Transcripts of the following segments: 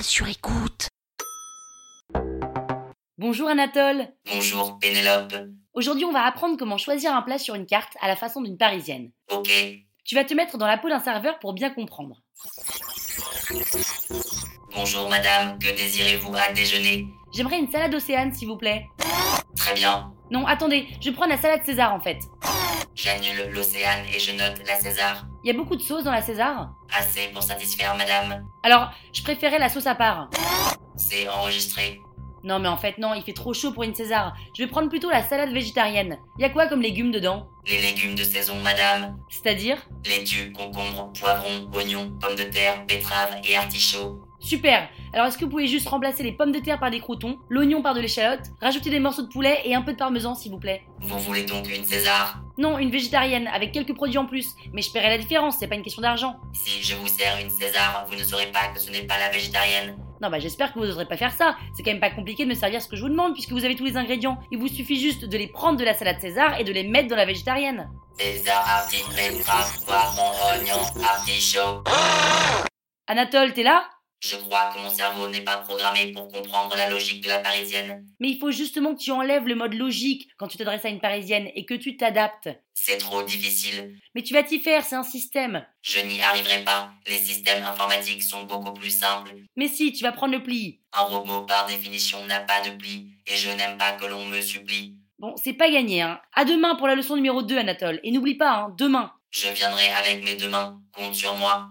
Sur écoute. Bonjour Anatole. Bonjour Pénélope. Aujourd'hui, on va apprendre comment choisir un plat sur une carte à la façon d'une parisienne. Ok. Tu vas te mettre dans la peau d'un serveur pour bien comprendre. Bonjour madame, que désirez-vous à déjeuner? J'aimerais une salade océane, s'il vous plaît. Très bien. Non, attendez, je prends la salade César en fait. J'annule l'océane et je note la César. Il y a beaucoup de sauce dans la César? Assez pour satisfaire madame. Alors, je préférais la sauce à part. C'est enregistré. Non, mais en fait, non, il fait trop chaud pour une César. Je vais prendre plutôt la salade végétarienne. Y a quoi comme légumes dedans? Les légumes de saison madame. C'est-à-dire? Laitue, concombre, poivron, oignon, pommes de terre, betterave et artichaut. Super Alors est-ce que vous pouvez juste remplacer les pommes de terre par des croutons, l'oignon par de l'échalote, rajouter des morceaux de poulet et un peu de parmesan s'il vous plaît? Vous voulez donc une César? Non, une végétarienne, avec quelques produits en plus. Mais je paierai la différence, c'est pas une question d'argent. Si je vous sers une César, vous ne saurez pas que ce n'est pas la végétarienne. Non bah j'espère que vous n'oserez pas faire ça. C'est quand même pas compliqué de me servir ce que je vous demande puisque vous avez tous les ingrédients. Il vous suffit juste de les prendre de la salade César et de les mettre dans la végétarienne. César, artichaut, poivron, oignon, artichaut. Anatole, t'es là? Je crois que mon cerveau n'est pas programmé pour comprendre la logique de la parisienne. Mais il faut justement que tu enlèves le mode logique quand tu t'adresses à une parisienne et que tu t'adaptes. C'est trop difficile. Mais tu vas t'y faire, c'est un système. Je n'y arriverai pas. Les systèmes informatiques sont beaucoup plus simples. Mais si, tu vas prendre le pli. Un robot, par définition, n'a pas de pli. Et je n'aime pas que l'on me supplie. Bon, c'est pas gagné, hein. À demain pour la leçon numéro 2, Anatole. Et n'oublie pas, hein, demain. Je viendrai avec mes deux mains. Compte sur moi.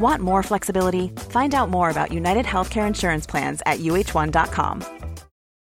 Want more flexibility? Find out more about United Healthcare Insurance Plans at uh1.com.